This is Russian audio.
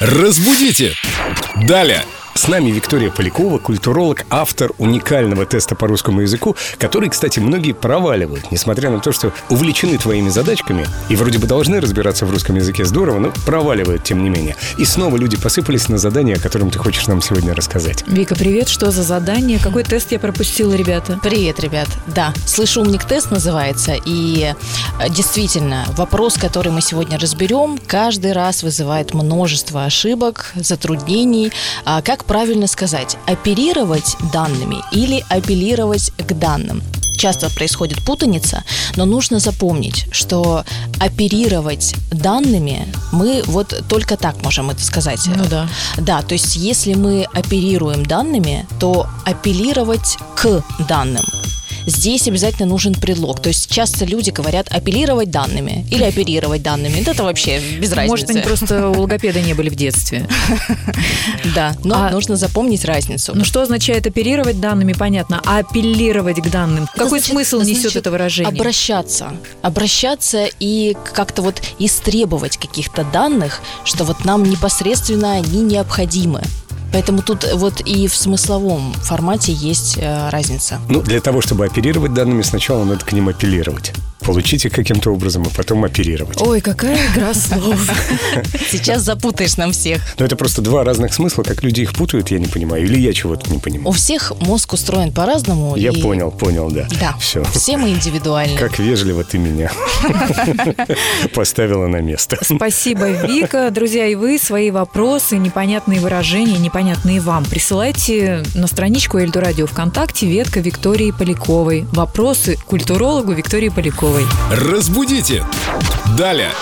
Разбудите! Далее! С нами Виктория Полякова, культуролог, автор уникального теста по русскому языку, который, кстати, многие проваливают, несмотря на то, что увлечены твоими задачками и вроде бы должны разбираться в русском языке здорово, но проваливают тем не менее. И снова люди посыпались на задание, о котором ты хочешь нам сегодня рассказать. Вика, привет, что за задание? Какой тест я пропустила, ребята? Привет, ребят. Да, «Слышу умник тест» называется. И э, действительно, вопрос, который мы сегодня разберем, каждый раз вызывает множество ошибок, затруднений. А Как правильно сказать, оперировать данными или апеллировать к данным? Часто происходит путаница, но нужно запомнить, что оперировать данными мы вот только так можем это сказать. Ну да. Да, то есть если мы оперируем данными, то апеллировать к данным. Здесь обязательно нужен предлог. То есть часто люди говорят апеллировать данными или оперировать данными. Это вообще без разницы. Может, они просто у логопеда не были в детстве. Да, но А- нужно запомнить разницу. Ну что означает оперировать данными, понятно, а апеллировать к данным? Какой смысл несет это выражение? Обращаться. Обращаться и как-то вот истребовать каких-то данных, что вот нам непосредственно они необходимы. Поэтому тут вот и в смысловом формате есть э, разница. Ну, для того, чтобы оперировать данными, сначала надо к ним апеллировать. Получите каким-то образом, а потом оперировать. Ой, какая игра слов. Сейчас запутаешь нам всех. Но это просто два разных смысла, как люди их путают, я не понимаю. Или я чего-то не У понимаю. всех мозг устроен по-разному. Я и- понял, понял, да. Да, Все. все мы индивидуальны. Как вежливо ты меня поставила на место. Спасибо, Вика. Друзья, и вы свои вопросы, непонятные выражения, непонятные вам, присылайте на страничку Эльду Радио ВКонтакте ветка Виктории Поляковой. Вопросы культурологу Виктории Поляковой. Разбудите! Далее!